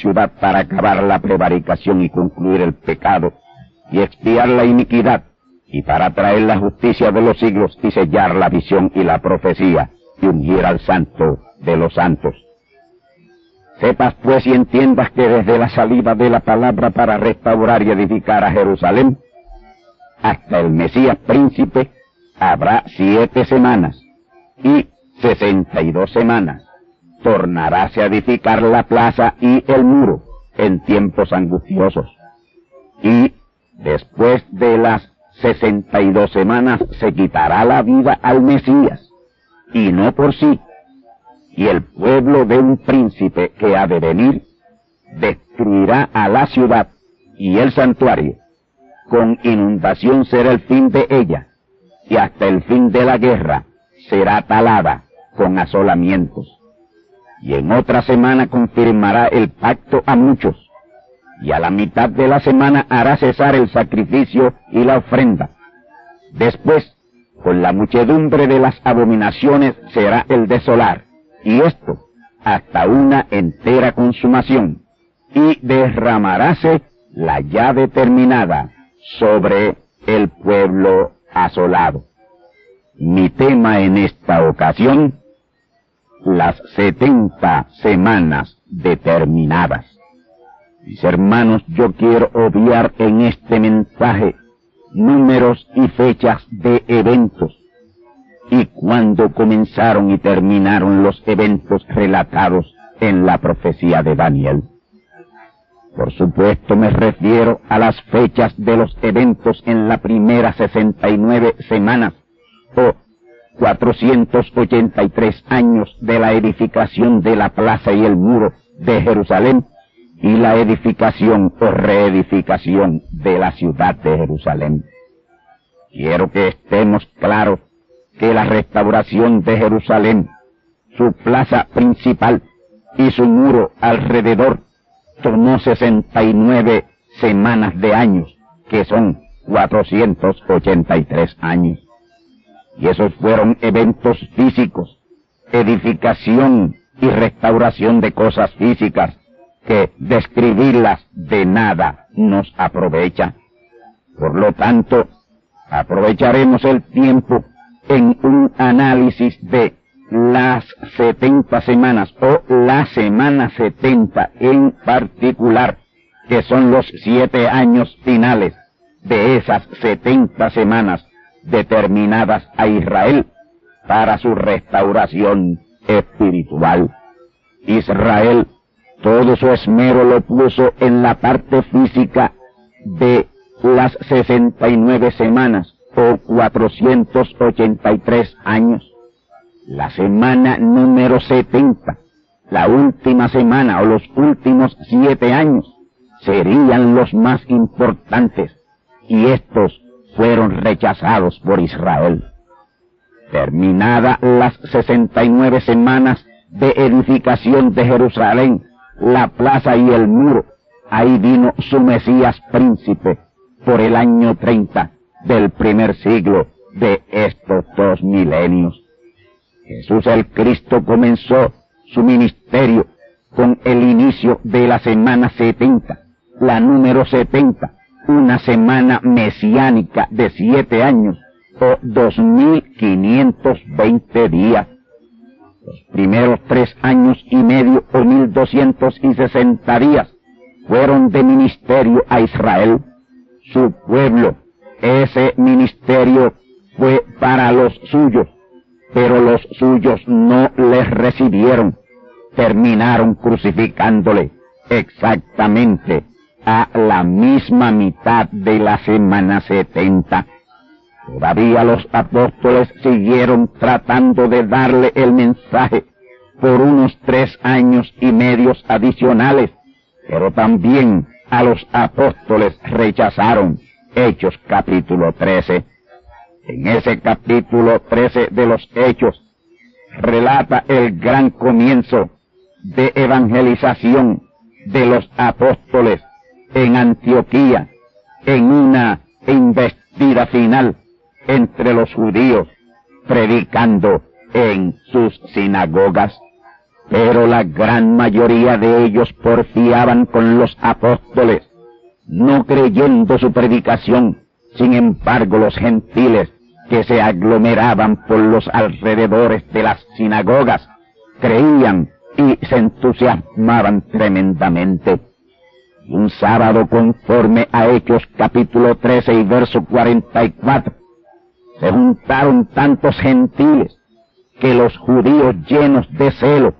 Ciudad para acabar la prevaricación y concluir el pecado y expiar la iniquidad y para traer la justicia de los siglos y sellar la visión y la profecía y ungir al santo de los santos. Sepas pues y entiendas que desde la salida de la palabra para restaurar y edificar a Jerusalén hasta el Mesías príncipe habrá siete semanas y sesenta y dos semanas. Tornaráse a edificar la plaza y el muro en tiempos angustiosos. Y después de las sesenta y dos semanas se quitará la vida al Mesías y no por sí. Y el pueblo de un príncipe que ha de venir destruirá a la ciudad y el santuario. Con inundación será el fin de ella, y hasta el fin de la guerra será talada con asolamientos. Y en otra semana confirmará el pacto a muchos, y a la mitad de la semana hará cesar el sacrificio y la ofrenda. Después con la muchedumbre de las abominaciones será el desolar, y esto hasta una entera consumación, y derramaráse la ya determinada sobre el pueblo asolado. Mi tema en esta ocasión, las setenta semanas determinadas. Mis hermanos, yo quiero obviar en este mensaje números y fechas de eventos y cuándo comenzaron y terminaron los eventos relatados en la profecía de Daniel. Por supuesto me refiero a las fechas de los eventos en la primera 69 semanas o 483 años de la edificación de la plaza y el muro de Jerusalén y la edificación o reedificación de la ciudad de Jerusalén. Quiero que estemos claros que la restauración de Jerusalén, su plaza principal y su muro alrededor tomó 69 semanas de años, que son 483 años. Y esos fueron eventos físicos, edificación y restauración de cosas físicas, que describirlas de nada nos aprovecha. Por lo tanto, aprovecharemos el tiempo en un análisis de las 70 semanas o la semana 70 en particular, que son los siete años finales de esas setenta semanas determinadas a Israel para su restauración espiritual. Israel todo su esmero lo puso en la parte física de las sesenta y nueve semanas o cuatrocientos ochenta y tres años. La semana número setenta, la última semana o los últimos siete años serían los más importantes y estos fueron rechazados por Israel. Terminada las sesenta y nueve semanas de edificación de Jerusalén, la plaza y el muro, ahí vino su Mesías príncipe por el año treinta del primer siglo de estos dos milenios. Jesús el Cristo comenzó su ministerio con el inicio de la semana setenta, la número setenta, una semana mesiánica de siete años o dos mil quinientos veinte días. Los primeros tres años y medio o mil doscientos y sesenta días fueron de ministerio a Israel, su pueblo. Ese ministerio fue para los suyos, pero los suyos no les recibieron. Terminaron crucificándole exactamente a la misma mitad de la semana setenta. Todavía los apóstoles siguieron tratando de darle el mensaje por unos tres años y medios adicionales, pero también a los apóstoles rechazaron. Hechos capítulo 13. En ese capítulo 13 de los Hechos relata el gran comienzo de evangelización de los apóstoles en Antioquía en una investida final entre los judíos, predicando en sus sinagogas. Pero la gran mayoría de ellos porfiaban con los apóstoles, no creyendo su predicación. Sin embargo, los gentiles que se aglomeraban por los alrededores de las sinagogas creían y se entusiasmaban tremendamente. Un sábado conforme a Hechos capítulo 13 y verso 44, se juntaron tantos gentiles que los judíos llenos de celo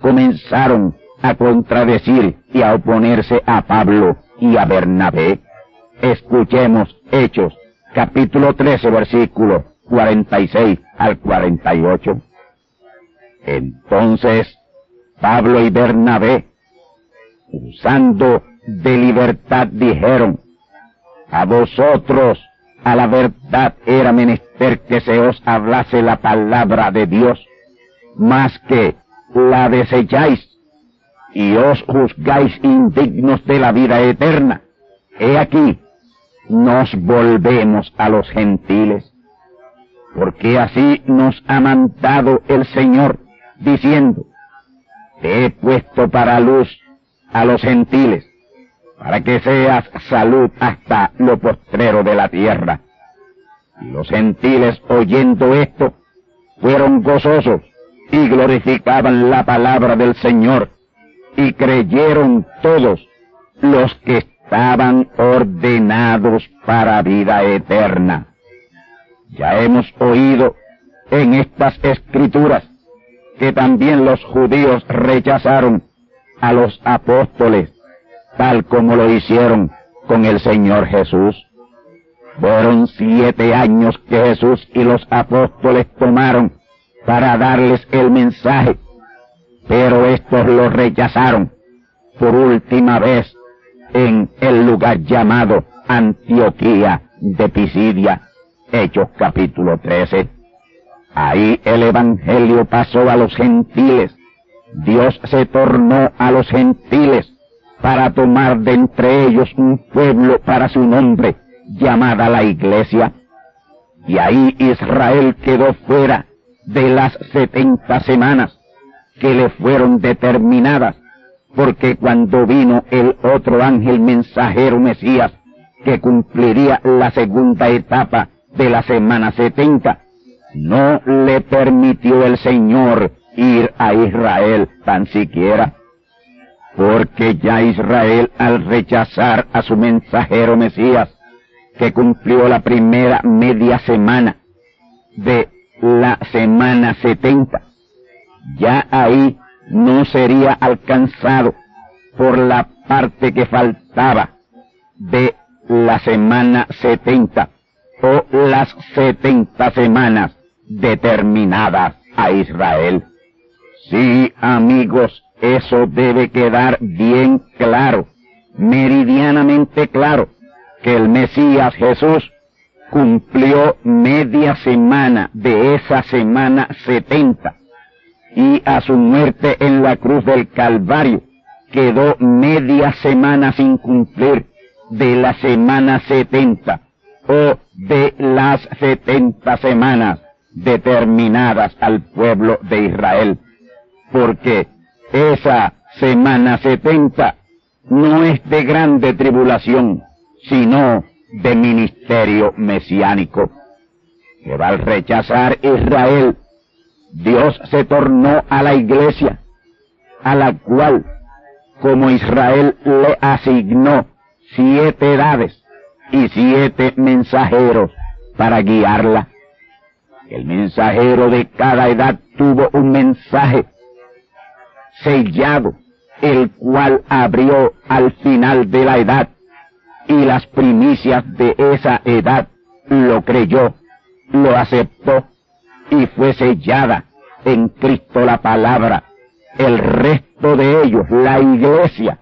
comenzaron a contradecir y a oponerse a Pablo y a Bernabé. Escuchemos Hechos capítulo 13 versículo 46 al 48. Entonces Pablo y Bernabé, usando de libertad dijeron, a vosotros a la verdad era menester que se os hablase la palabra de Dios, más que la desecháis y os juzgáis indignos de la vida eterna. He aquí, nos volvemos a los gentiles, porque así nos ha mandado el Señor, diciendo, te he puesto para luz a los gentiles, para que seas salud hasta lo postrero de la tierra. Los gentiles oyendo esto, fueron gozosos y glorificaban la palabra del Señor, y creyeron todos los que estaban ordenados para vida eterna. Ya hemos oído en estas escrituras que también los judíos rechazaron a los apóstoles tal como lo hicieron con el Señor Jesús. Fueron siete años que Jesús y los apóstoles tomaron para darles el mensaje, pero estos lo rechazaron por última vez en el lugar llamado Antioquía de Pisidia, Hechos capítulo 13. Ahí el Evangelio pasó a los gentiles. Dios se tornó a los gentiles para tomar de entre ellos un pueblo para su nombre, llamada la iglesia. Y ahí Israel quedó fuera de las setenta semanas que le fueron determinadas, porque cuando vino el otro ángel mensajero Mesías, que cumpliría la segunda etapa de la semana setenta, no le permitió el Señor ir a Israel tan siquiera porque ya Israel al rechazar a su mensajero Mesías que cumplió la primera media semana de la semana 70, ya ahí no sería alcanzado por la parte que faltaba de la semana 70 o las 70 semanas determinadas a Israel. Sí, amigos, eso debe quedar bien claro, meridianamente claro, que el Mesías Jesús cumplió media semana de esa semana 70 y a su muerte en la cruz del Calvario quedó media semana sin cumplir de la semana 70 o de las 70 semanas determinadas al pueblo de Israel. Porque esa semana 70 no es de grande tribulación, sino de ministerio mesiánico. Pero al rechazar Israel, Dios se tornó a la iglesia, a la cual, como Israel le asignó siete edades y siete mensajeros para guiarla. El mensajero de cada edad tuvo un mensaje sellado, el cual abrió al final de la edad y las primicias de esa edad lo creyó, lo aceptó y fue sellada en Cristo la palabra. El resto de ellos, la iglesia,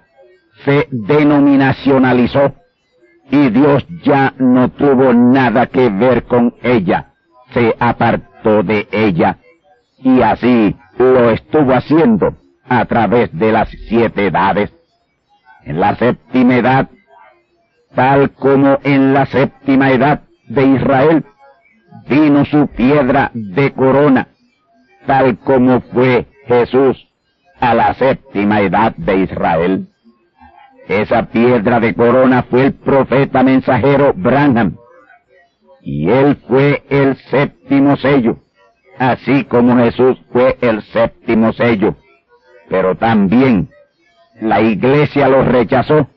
se denominacionalizó y Dios ya no tuvo nada que ver con ella, se apartó de ella y así lo estuvo haciendo a través de las siete edades. En la séptima edad tal como en la séptima edad de Israel vino su piedra de corona, tal como fue Jesús a la séptima edad de Israel. Esa piedra de corona fue el profeta mensajero Branham, y él fue el séptimo sello, así como Jesús fue el séptimo sello. Pero también la iglesia lo rechazó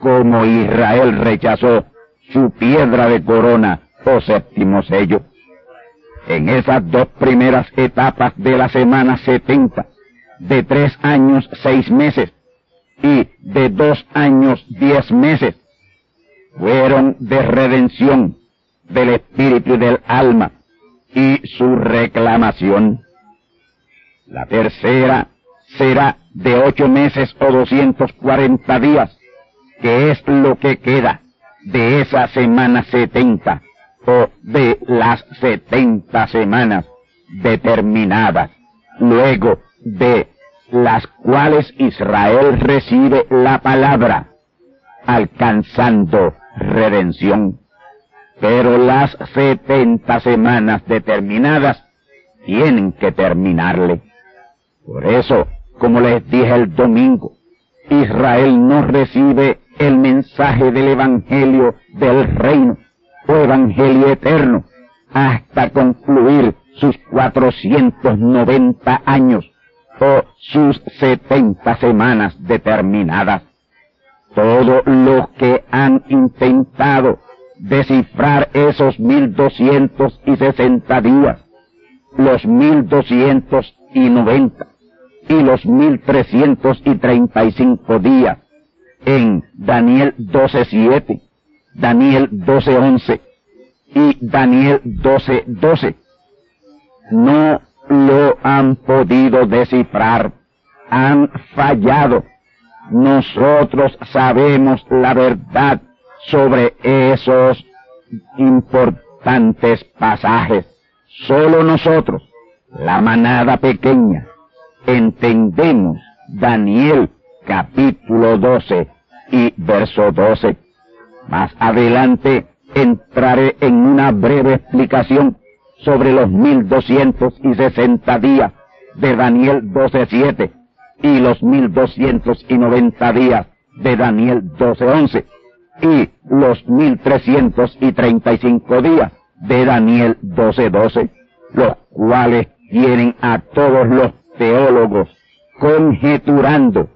como Israel rechazó su piedra de corona o séptimo sello. En esas dos primeras etapas de la semana setenta, de tres años seis meses y de dos años diez meses, fueron de redención del espíritu y del alma y su reclamación. La tercera será de ocho meses o doscientos cuarenta días que es lo que queda de esa semana setenta o de las setenta semanas determinadas, luego de las cuales Israel recibe la palabra, alcanzando redención. Pero las setenta semanas determinadas tienen que terminarle. Por eso, como les dije el domingo, Israel no recibe el mensaje del Evangelio del Reino o Evangelio eterno hasta concluir sus 490 años o sus 70 semanas determinadas. Todos los que han intentado descifrar esos 1260 días, los 1290 y los 1335 días en Daniel 12.7, Daniel 12.11 y Daniel 12.12. No lo han podido descifrar, han fallado. Nosotros sabemos la verdad sobre esos importantes pasajes. Solo nosotros, la manada pequeña, entendemos Daniel capítulo 12 y verso 12. Más adelante entraré en una breve explicación sobre los mil doscientos y sesenta días de Daniel 12.7 y los mil doscientos y noventa días de Daniel 12.11 y los mil trescientos y treinta y cinco días de Daniel 12.12, los cuales tienen a todos los teólogos conjeturando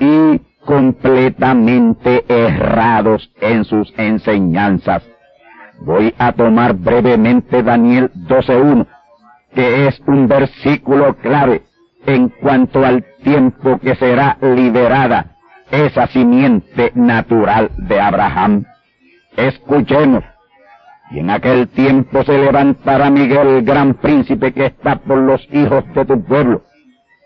y completamente errados en sus enseñanzas voy a tomar brevemente Daniel 12.1, que es un versículo clave en cuanto al tiempo que será liberada esa simiente natural de Abraham. Escuchemos. Y en aquel tiempo se levantará Miguel, el gran príncipe que está por los hijos de tu pueblo.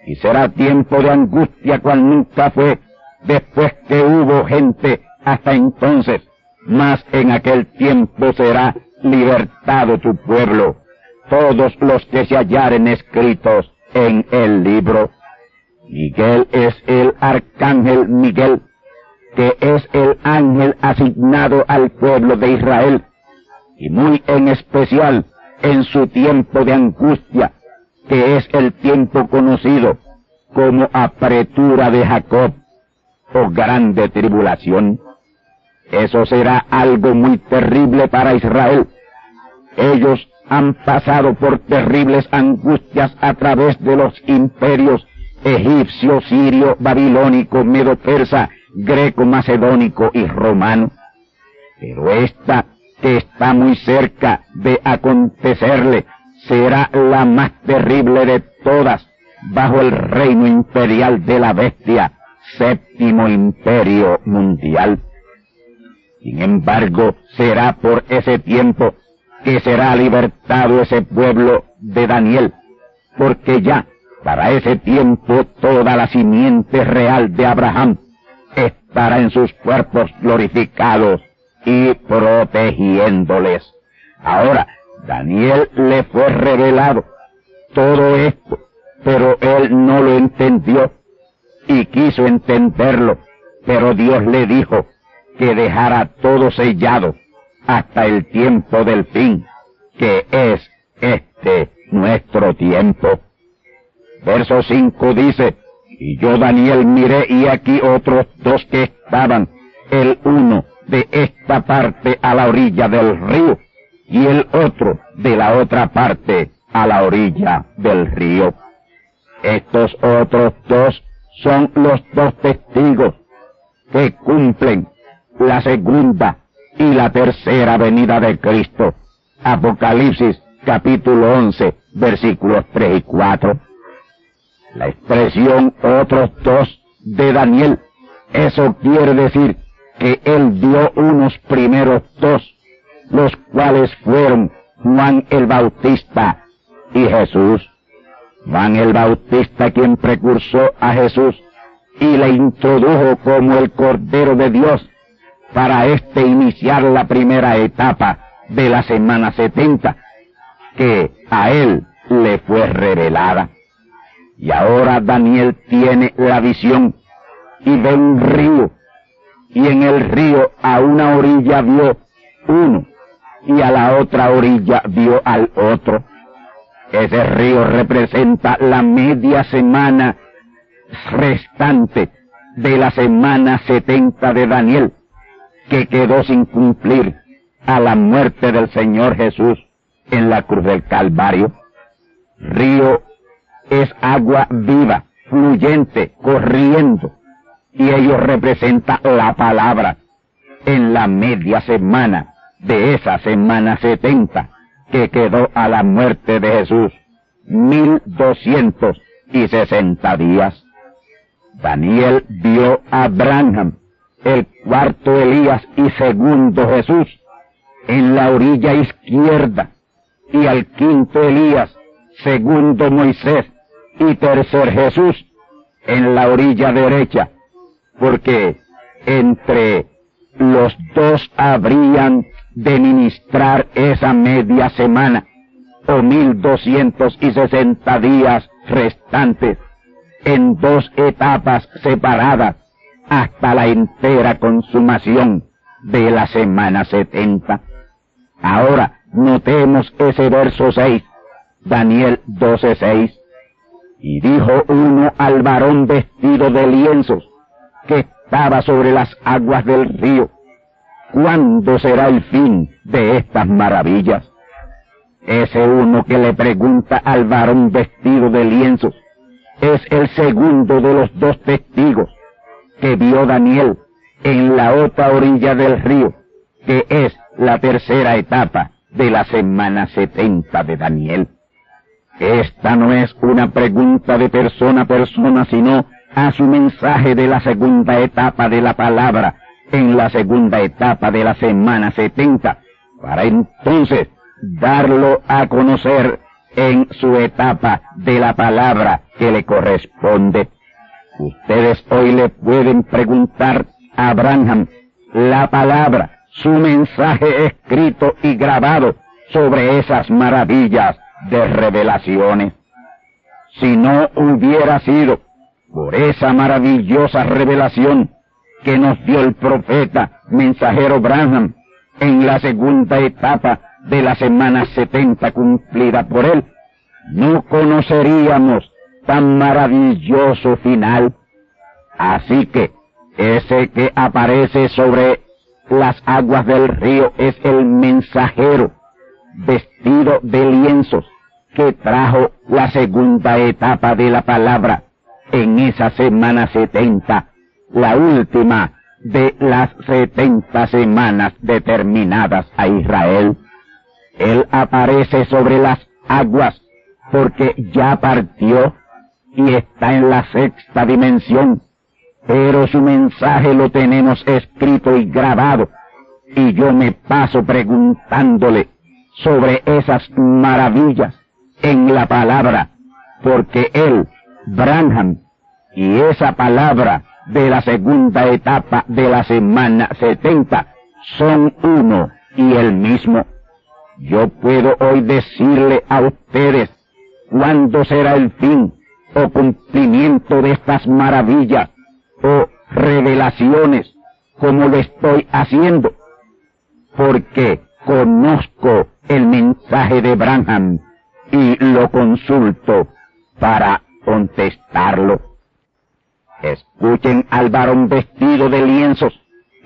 Y será tiempo de angustia cual nunca fue, después que hubo gente hasta entonces. Mas en aquel tiempo será libertado tu pueblo, todos los que se hallaren escritos en el libro. Miguel es el arcángel Miguel, que es el ángel asignado al pueblo de Israel, y muy en especial en su tiempo de angustia, que es el tiempo conocido como apretura de Jacob o grande tribulación. Eso será algo muy terrible para Israel. Ellos han pasado por terribles angustias a través de los imperios egipcio, sirio, babilónico, medo-persa, greco-macedónico y romano. Pero esta, que está muy cerca de acontecerle, será la más terrible de todas bajo el reino imperial de la bestia, séptimo imperio mundial. Sin embargo, será por ese tiempo que será libertado ese pueblo de Daniel, porque ya para ese tiempo toda la simiente real de Abraham estará en sus cuerpos glorificados y protegiéndoles. Ahora, Daniel le fue revelado todo esto, pero él no lo entendió y quiso entenderlo, pero Dios le dijo que dejara todo sellado hasta el tiempo del fin, que es este nuestro tiempo. Verso 5 dice, y yo Daniel miré y aquí otros dos que estaban, el uno de esta parte a la orilla del río y el otro de la otra parte a la orilla del río. Estos otros dos son los dos testigos que cumplen la segunda y la tercera venida de Cristo. Apocalipsis capítulo 11 versículos 3 y 4. La expresión otros dos de Daniel, eso quiere decir que él dio unos primeros dos, los cuales fueron Juan el Bautista y Jesús. Juan el Bautista quien precursó a Jesús y le introdujo como el Cordero de Dios para éste iniciar la primera etapa de la semana setenta, que a él le fue revelada. Y ahora Daniel tiene la visión y ve un río, y en el río a una orilla vio uno, y a la otra orilla vio al otro. Ese río representa la media semana restante de la semana setenta de Daniel, que quedó sin cumplir a la muerte del Señor Jesús en la cruz del Calvario. Río es agua viva, fluyente, corriendo, y ello representa la palabra en la media semana de esa semana setenta que quedó a la muerte de Jesús, mil doscientos y sesenta días. Daniel vio a Abraham, el cuarto Elías y segundo Jesús, en la orilla izquierda, y al quinto Elías, segundo Moisés, y tercer Jesús en la orilla derecha, porque entre los dos habrían de ministrar esa media semana o mil doscientos y sesenta días restantes en dos etapas separadas hasta la entera consumación de la semana setenta. Ahora notemos ese verso seis, Daniel doce seis. Y dijo uno al varón vestido de lienzos, que estaba sobre las aguas del río, ¿cuándo será el fin de estas maravillas? Ese uno que le pregunta al varón vestido de lienzos es el segundo de los dos testigos que vio Daniel en la otra orilla del río, que es la tercera etapa de la semana 70 de Daniel. Esta no es una pregunta de persona a persona, sino a su mensaje de la segunda etapa de la palabra en la segunda etapa de la semana 70, para entonces darlo a conocer en su etapa de la palabra que le corresponde. Ustedes hoy le pueden preguntar a Abraham la palabra, su mensaje escrito y grabado sobre esas maravillas de revelaciones. Si no hubiera sido por esa maravillosa revelación que nos dio el profeta mensajero Branham en la segunda etapa de la semana 70 cumplida por él, no conoceríamos tan maravilloso final. Así que ese que aparece sobre las aguas del río es el mensajero vestido de lienzos que trajo la segunda etapa de la palabra en esa semana setenta, la última de las setenta semanas determinadas a Israel. Él aparece sobre las aguas porque ya partió y está en la sexta dimensión, pero su mensaje lo tenemos escrito y grabado, y yo me paso preguntándole sobre esas maravillas en la palabra, porque él, Branham, y esa palabra de la segunda etapa de la semana 70 son uno y el mismo. Yo puedo hoy decirle a ustedes cuándo será el fin o cumplimiento de estas maravillas o revelaciones como lo estoy haciendo, porque conozco el mensaje de Branham y lo consulto para contestarlo. Escuchen al varón vestido de lienzos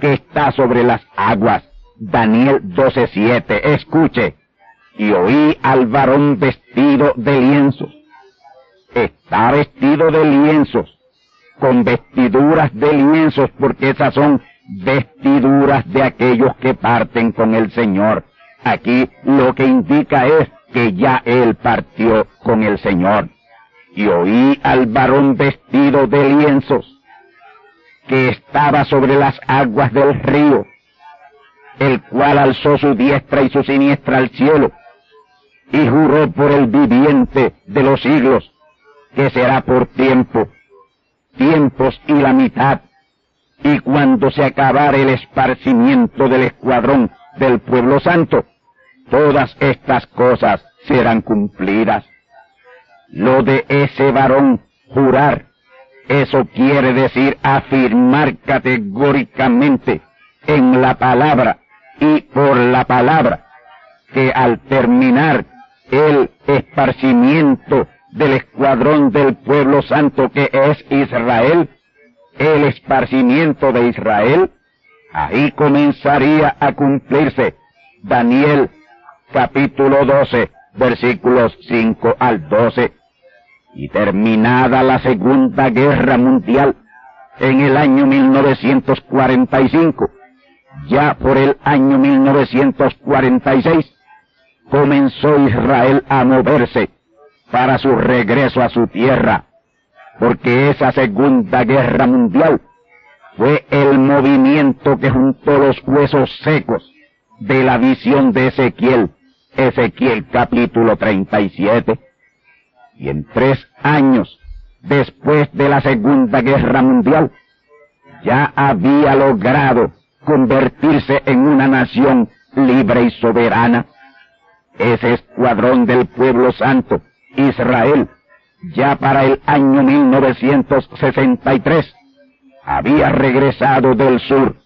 que está sobre las aguas. Daniel 12:7. Escuche. Y oí al varón vestido de lienzos. Está vestido de lienzos, con vestiduras de lienzos, porque esas son vestiduras de aquellos que parten con el Señor. Aquí lo que indica es que ya él partió con el Señor. Y oí al varón vestido de lienzos, que estaba sobre las aguas del río, el cual alzó su diestra y su siniestra al cielo, y juró por el viviente de los siglos, que será por tiempo, tiempos y la mitad, y cuando se acabare el esparcimiento del escuadrón del pueblo santo, todas estas cosas serán cumplidas. Lo de ese varón jurar, eso quiere decir afirmar categóricamente en la palabra y por la palabra que al terminar el esparcimiento del escuadrón del pueblo santo que es Israel, el esparcimiento de Israel, ahí comenzaría a cumplirse Daniel capítulo 12, versículos 5 al 12. Y terminada la Segunda Guerra Mundial en el año 1945, ya por el año 1946, comenzó Israel a moverse para su regreso a su tierra, porque esa Segunda Guerra Mundial fue el movimiento que juntó los huesos secos de la visión de Ezequiel Ezequiel capítulo 37. Y en tres años después de la Segunda Guerra Mundial, ya había logrado convertirse en una nación libre y soberana. Ese escuadrón del pueblo santo, Israel, ya para el año 1963, había regresado del sur,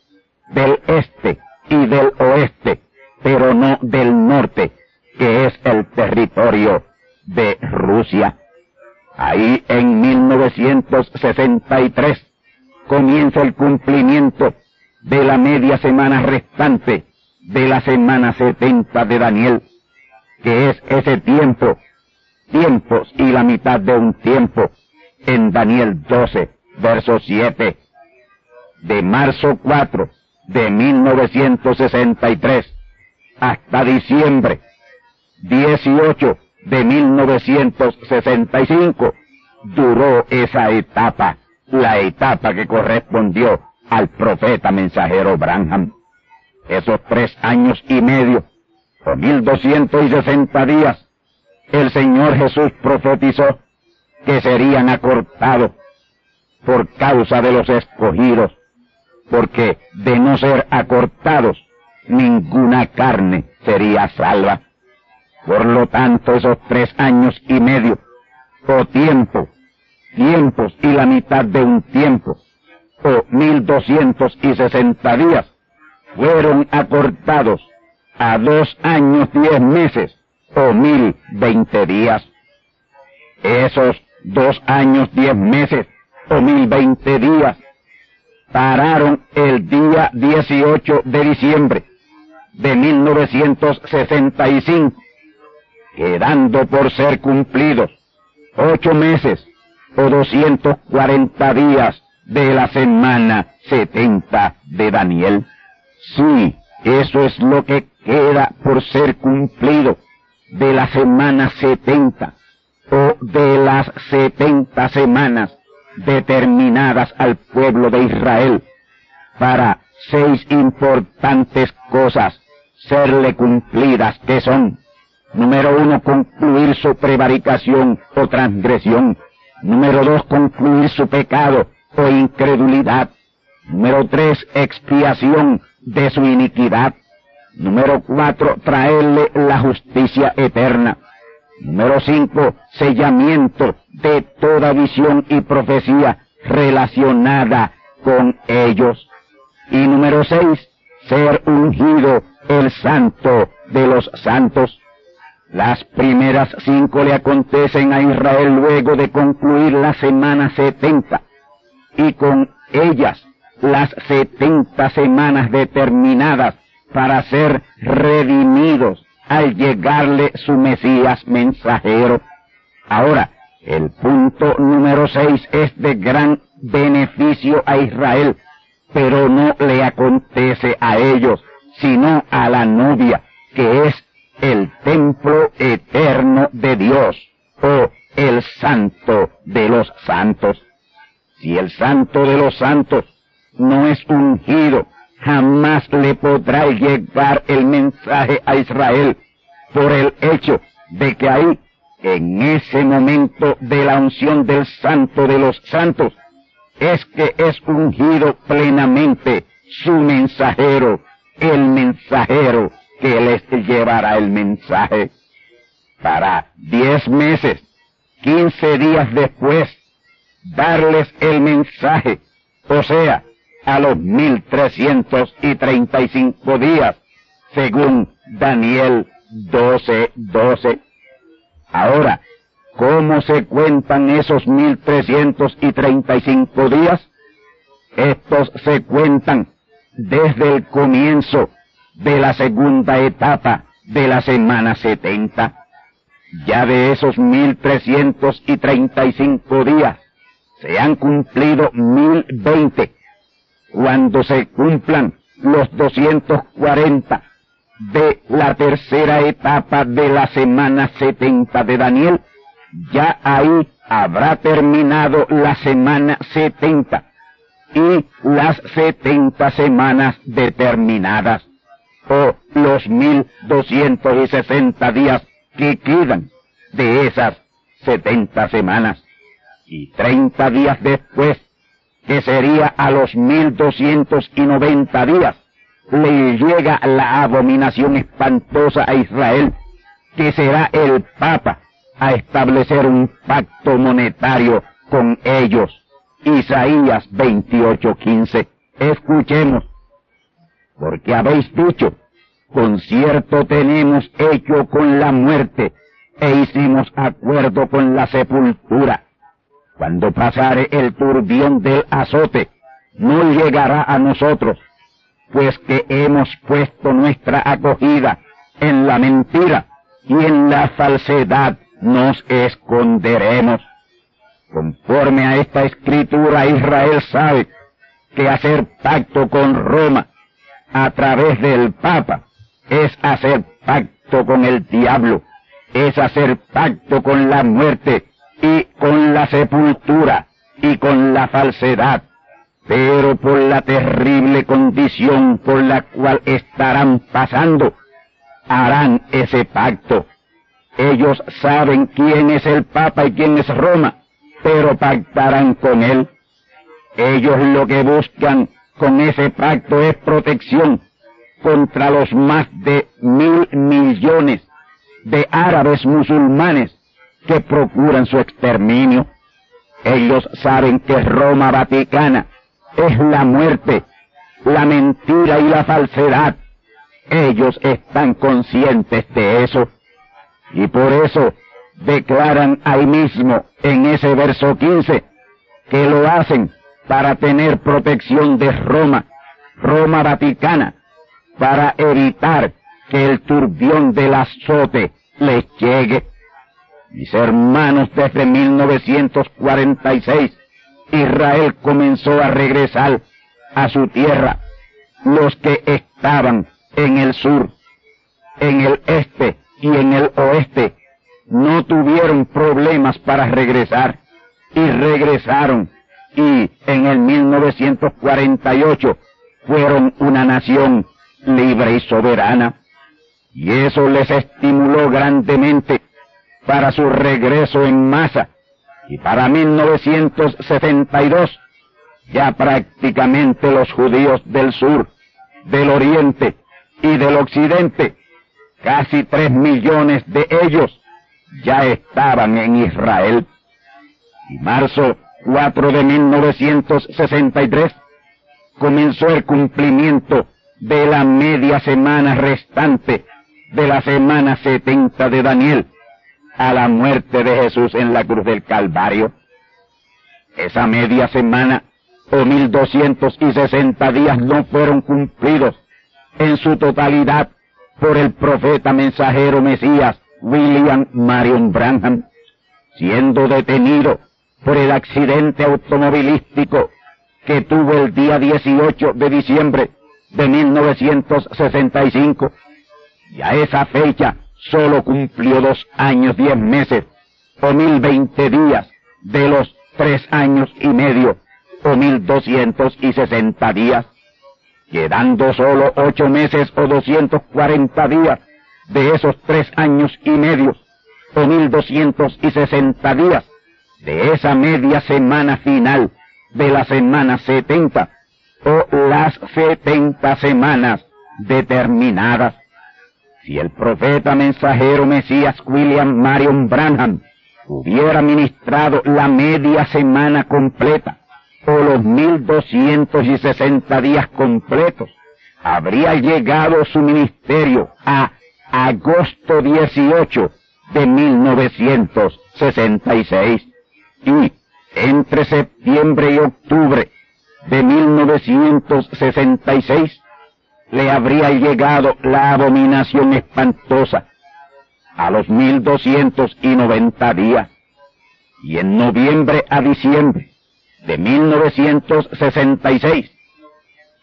del este y del oeste pero no del norte, que es el territorio de Rusia. Ahí en 1963 comienza el cumplimiento de la media semana restante de la semana 70 de Daniel, que es ese tiempo, tiempos y la mitad de un tiempo, en Daniel 12, verso 7, de marzo 4 de 1963 hasta diciembre 18 de 1965 duró esa etapa, la etapa que correspondió al profeta mensajero Branham. Esos tres años y medio, o 1260 días, el Señor Jesús profetizó que serían acortados por causa de los escogidos, porque de no ser acortados, ninguna carne sería salva. Por lo tanto, esos tres años y medio, o tiempo, tiempos y la mitad de un tiempo, o mil doscientos y sesenta días, fueron acortados a dos años diez meses, o mil veinte días. Esos dos años diez meses, o mil veinte días, pararon el día 18 de diciembre de 1965 quedando por ser cumplidos ocho meses o 240 días de la semana 70 de Daniel. Sí, eso es lo que queda por ser cumplido de la semana 70 o de las 70 semanas determinadas al pueblo de Israel para seis importantes cosas serle cumplidas que son Número uno, concluir su prevaricación o transgresión. Número dos, concluir su pecado o incredulidad. Número tres, expiación de su iniquidad. Número cuatro, traerle la justicia eterna. Número cinco, sellamiento de toda visión y profecía relacionada con ellos. Y número seis, ser ungido el santo de los santos. Las primeras cinco le acontecen a Israel luego de concluir la semana setenta y con ellas las setenta semanas determinadas para ser redimidos al llegarle su Mesías mensajero. Ahora, el punto número seis es de gran beneficio a Israel, pero no le acontece a ellos, sino a la novia, que es el templo eterno de Dios o el santo de los santos. Si el santo de los santos no es ungido, jamás le podrá llegar el mensaje a Israel por el hecho de que ahí, en ese momento de la unción del santo de los santos, es que es ungido plenamente su mensajero, el mensajero que les llevará el mensaje para diez meses, quince días después, darles el mensaje, o sea, a los mil trescientos y treinta y cinco días, según Daniel doce doce. Ahora, ¿cómo se cuentan esos mil trescientos y treinta y cinco días? Estos se cuentan desde el comienzo de la segunda etapa de la semana 70. Ya de esos 1335 días se han cumplido 1020. Cuando se cumplan los 240 de la tercera etapa de la semana 70 de Daniel, ya ahí habrá terminado la semana 70 y las 70 semanas determinadas o los mil doscientos y sesenta días que quedan de esas setenta semanas. Y treinta días después, que sería a los mil doscientos y noventa días, le llega la abominación espantosa a Israel, que será el Papa a establecer un pacto monetario con ellos. Isaías 28:15. Escuchemos porque habéis dicho, concierto tenemos hecho con la muerte, e hicimos acuerdo con la sepultura. Cuando pasare el turbión del azote, no llegará a nosotros, pues que hemos puesto nuestra acogida en la mentira y en la falsedad nos esconderemos. Conforme a esta escritura, Israel sabe que hacer pacto con Roma a través del Papa es hacer pacto con el diablo, es hacer pacto con la muerte y con la sepultura y con la falsedad, pero por la terrible condición por la cual estarán pasando, harán ese pacto. Ellos saben quién es el Papa y quién es Roma, pero pactarán con él. Ellos lo que buscan con ese pacto es protección contra los más de mil millones de árabes musulmanes que procuran su exterminio. Ellos saben que Roma Vaticana es la muerte, la mentira y la falsedad. Ellos están conscientes de eso. Y por eso declaran ahí mismo en ese verso 15 que lo hacen para tener protección de Roma, Roma Vaticana, para evitar que el turbión del azote les llegue. Mis hermanos, desde 1946, Israel comenzó a regresar a su tierra. Los que estaban en el sur, en el este y en el oeste no tuvieron problemas para regresar y regresaron y en el 1948 fueron una nación libre y soberana. Y eso les estimuló grandemente para su regreso en masa. Y para 1972 ya prácticamente los judíos del sur, del oriente y del occidente, casi tres millones de ellos, ya estaban en Israel. Y marzo 4 de 1963 comenzó el cumplimiento de la media semana restante de la semana 70 de Daniel a la muerte de Jesús en la cruz del Calvario. Esa media semana o 1260 días no fueron cumplidos en su totalidad por el profeta mensajero Mesías William Marion Branham, siendo detenido por el accidente automovilístico que tuvo el día 18 de diciembre de 1965. Y a esa fecha solo cumplió dos años, diez meses, o mil veinte días de los tres años y medio, o mil doscientos y sesenta días, quedando solo ocho meses o doscientos cuarenta días de esos tres años y medio, o mil doscientos y sesenta días de esa media semana final de la semana setenta, o las setenta semanas determinadas. Si el profeta mensajero Mesías William Marion Branham hubiera ministrado la media semana completa, o los mil doscientos y sesenta días completos, habría llegado su ministerio a agosto 18 de 1966 y entre septiembre y octubre de 1966 le habría llegado la abominación espantosa a los 1290 días. Y en noviembre a diciembre de 1966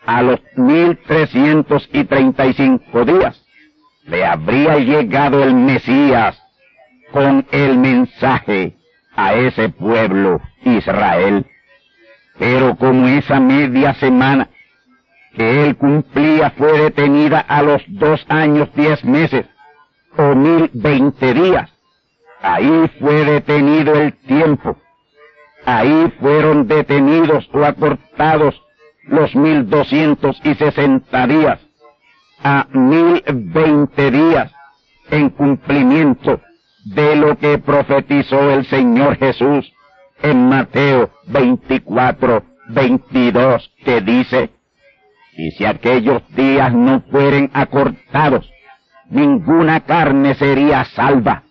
a los 1335 días le habría llegado el Mesías con el mensaje a ese pueblo Israel. Pero como esa media semana que él cumplía fue detenida a los dos años diez meses o mil veinte días, ahí fue detenido el tiempo. Ahí fueron detenidos o acortados los mil doscientos y sesenta días a mil veinte días en cumplimiento de lo que profetizó el Señor Jesús en Mateo 24, 22, que dice, y si aquellos días no fueren acortados, ninguna carne sería salva,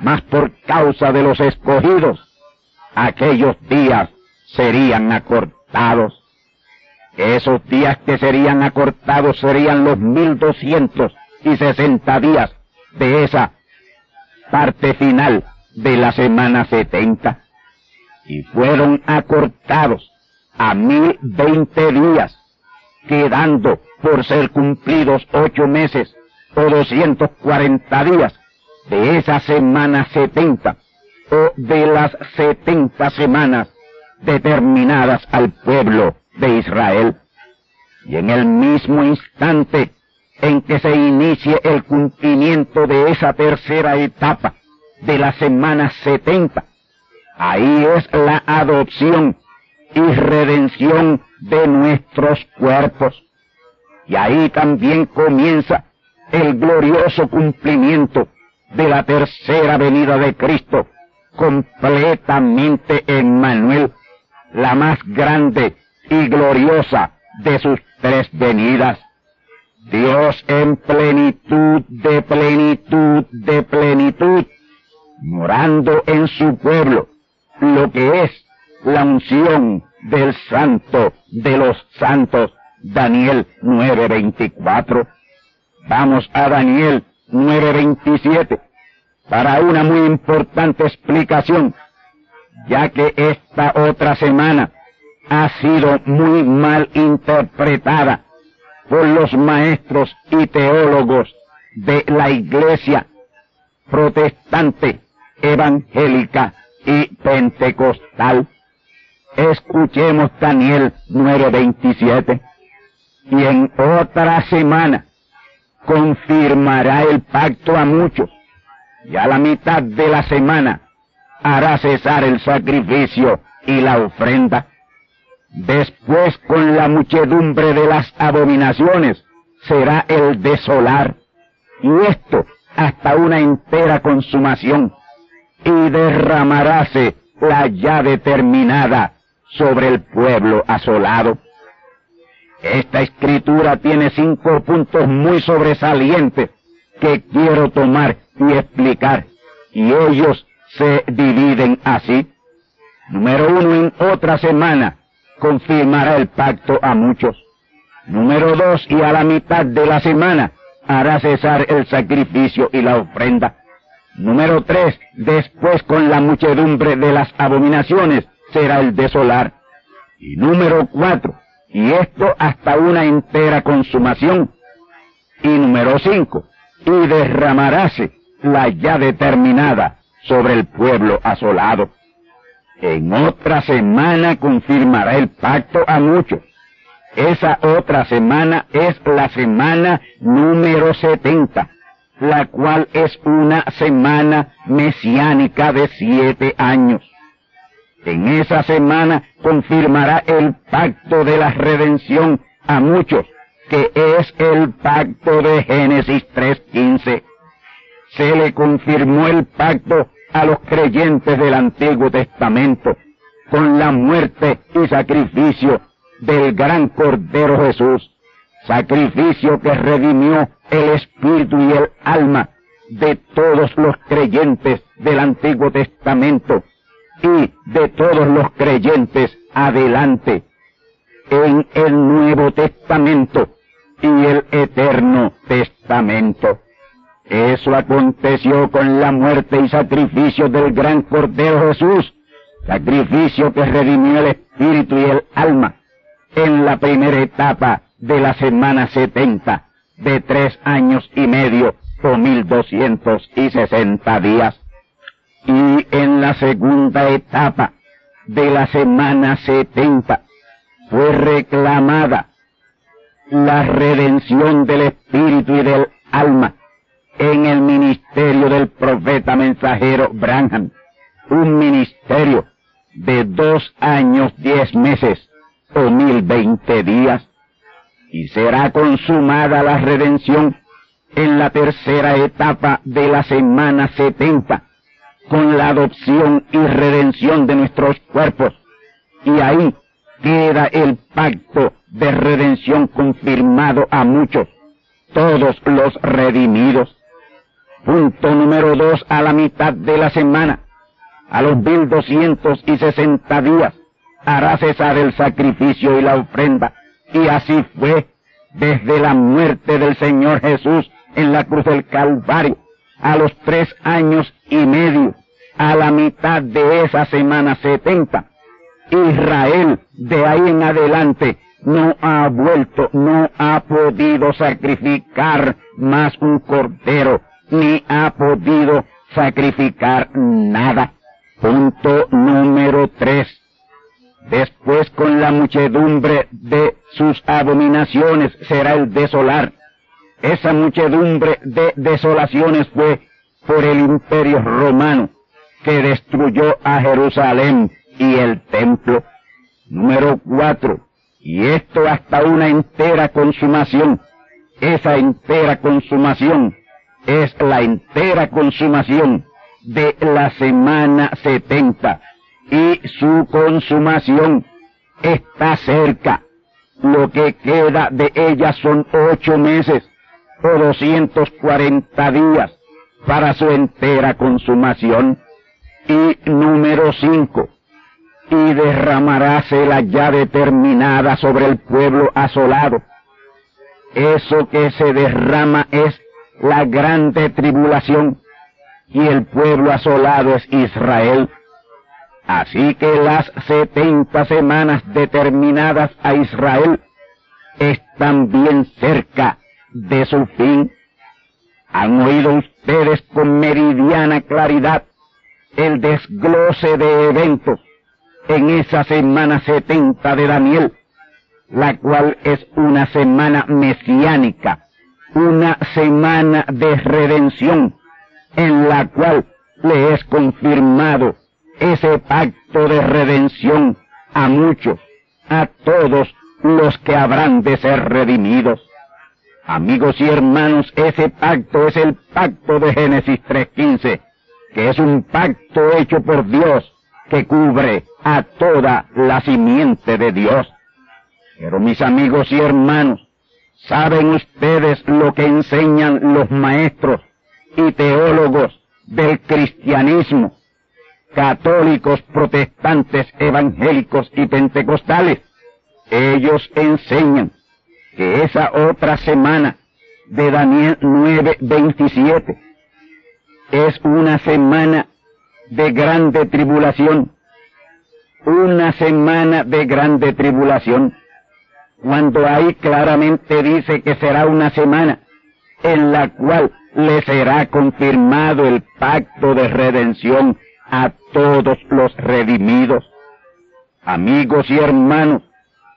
mas por causa de los escogidos, aquellos días serían acortados. Esos días que serían acortados serían los mil doscientos y sesenta días de esa parte final de la semana setenta y fueron acortados a mil veinte días, quedando por ser cumplidos ocho meses o 240 días de esa semana 70 o de las 70 semanas determinadas al pueblo de Israel. Y en el mismo instante en que se inicie el cumplimiento de esa tercera etapa de la semana 70, ahí es la adopción y redención de nuestros cuerpos. Y ahí también comienza el glorioso cumplimiento de la tercera venida de Cristo, completamente en Manuel, la más grande y gloriosa de sus tres venidas. Dios en plenitud de plenitud de plenitud, morando en su pueblo, lo que es la unción del santo de los santos, Daniel 9:24. Vamos a Daniel 9:27 para una muy importante explicación, ya que esta otra semana ha sido muy mal interpretada por los maestros y teólogos de la iglesia protestante, evangélica y pentecostal. Escuchemos Daniel 9:27. Y en otra semana confirmará el pacto a muchos. Y a la mitad de la semana hará cesar el sacrificio y la ofrenda. Después con la muchedumbre de las abominaciones será el desolar. Y esto hasta una entera consumación. Y derramaráse la ya determinada sobre el pueblo asolado. Esta escritura tiene cinco puntos muy sobresalientes que quiero tomar y explicar, y ellos se dividen así. Número uno, en otra semana confirmará el pacto a muchos. Número dos, y a la mitad de la semana hará cesar el sacrificio y la ofrenda. Número tres, después con la muchedumbre de las abominaciones será el desolar. Y número cuatro, y esto hasta una entera consumación. Y número cinco, y derramaráse la ya determinada sobre el pueblo asolado. En otra semana confirmará el pacto a muchos. Esa otra semana es la semana número setenta, la cual es una semana mesiánica de siete años. En esa semana confirmará el pacto de la redención a muchos, que es el pacto de Génesis 3.15. Se le confirmó el pacto a los creyentes del Antiguo Testamento con la muerte y sacrificio del gran Cordero Jesús, sacrificio que redimió el espíritu y el alma de todos los creyentes del Antiguo Testamento y de todos los creyentes adelante en el Nuevo Testamento y el Eterno Testamento. Eso aconteció con la muerte y sacrificio del gran Cordero Jesús, sacrificio que redimió el espíritu y el alma en la primera etapa de la semana setenta de tres años y medio o mil doscientos y sesenta días. Y en la segunda etapa de la semana 70 fue reclamada la redención del espíritu y del alma en el ministerio del profeta mensajero Branham, un ministerio de dos años diez meses o mil veinte días, y será consumada la redención en la tercera etapa de la semana setenta con la adopción y redención de nuestros cuerpos. Y ahí queda el pacto de redención confirmado a muchos, todos los redimidos. Punto número dos, a la mitad de la semana, a los mil doscientos y sesenta días, hará cesar el sacrificio y la ofrenda. Y así fue desde la muerte del Señor Jesús en la cruz del Calvario. A los tres años y medio, a la mitad de esa semana setenta, Israel de ahí en adelante no ha vuelto, no ha podido sacrificar más un cordero, ni ha podido sacrificar nada. Punto número tres. Después con la muchedumbre de sus abominaciones será el desolar. Esa muchedumbre de desolaciones fue por el imperio romano que destruyó a Jerusalén y el templo. Número cuatro. Y esto hasta una entera consumación. Esa entera consumación es la entera consumación de la semana setenta y su consumación está cerca. Lo que queda de ella son ocho meses o doscientos cuarenta días para su entera consumación. Y número cinco, y derramaráse la ya determinada sobre el pueblo asolado. Eso que se derrama es la grande tribulación, y el pueblo asolado es Israel. Así que las setenta semanas determinadas a Israel están bien cerca de su fin. Han oído ustedes con meridiana claridad el desglose de eventos en esa semana setenta de Daniel, la cual es una semana mesiánica, una semana de redención, en la cual le es confirmado ese pacto de redención a muchos, a todos los que habrán de ser redimidos. Amigos y hermanos, ese pacto es el pacto de Génesis 3.15, que es un pacto hecho por Dios que cubre a toda la simiente de Dios. Pero mis amigos y hermanos, ¿saben ustedes lo que enseñan los maestros y teólogos del cristianismo, católicos, protestantes, evangélicos y pentecostales? Ellos enseñan que esa otra semana de Daniel 9:27 es una semana de grande tribulación, una semana de grande tribulación, cuando ahí claramente dice que será una semana en la cual le será confirmado el pacto de redención a todos los redimidos. Amigos y hermanos,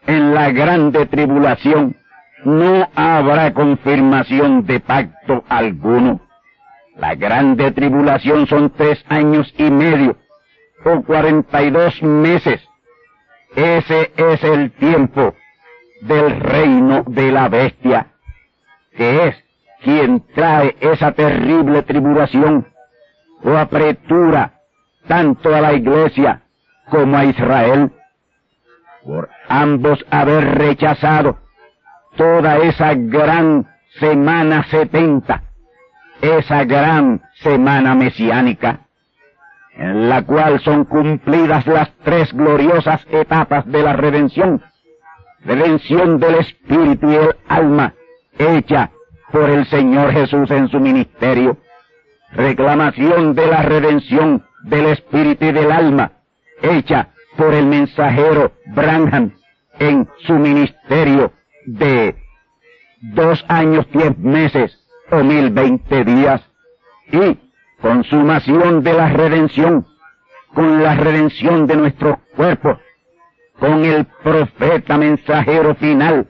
en la grande tribulación no habrá confirmación de pacto alguno. La grande tribulación son tres años y medio o cuarenta y dos meses. Ese es el tiempo del reino de la bestia, que es quien trae esa terrible tribulación o apretura tanto a la iglesia como a Israel, por ambos haber rechazado toda esa gran semana setenta, esa gran semana mesiánica, en la cual son cumplidas las tres gloriosas etapas de la redención, redención del espíritu y el alma, hecha por el Señor Jesús en su ministerio, reclamación de la redención del espíritu y del alma, hecha por el mensajero Branham en su ministerio de dos años, diez meses o mil veinte días, y consumación de la redención, con la redención de nuestros cuerpos, con el profeta mensajero final,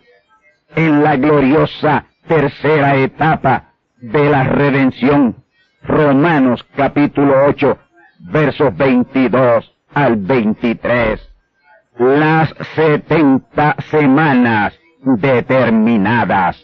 en la gloriosa tercera etapa de la redención. Romanos capítulo 8, versos 22 al 23. Las setenta semanas determinadas.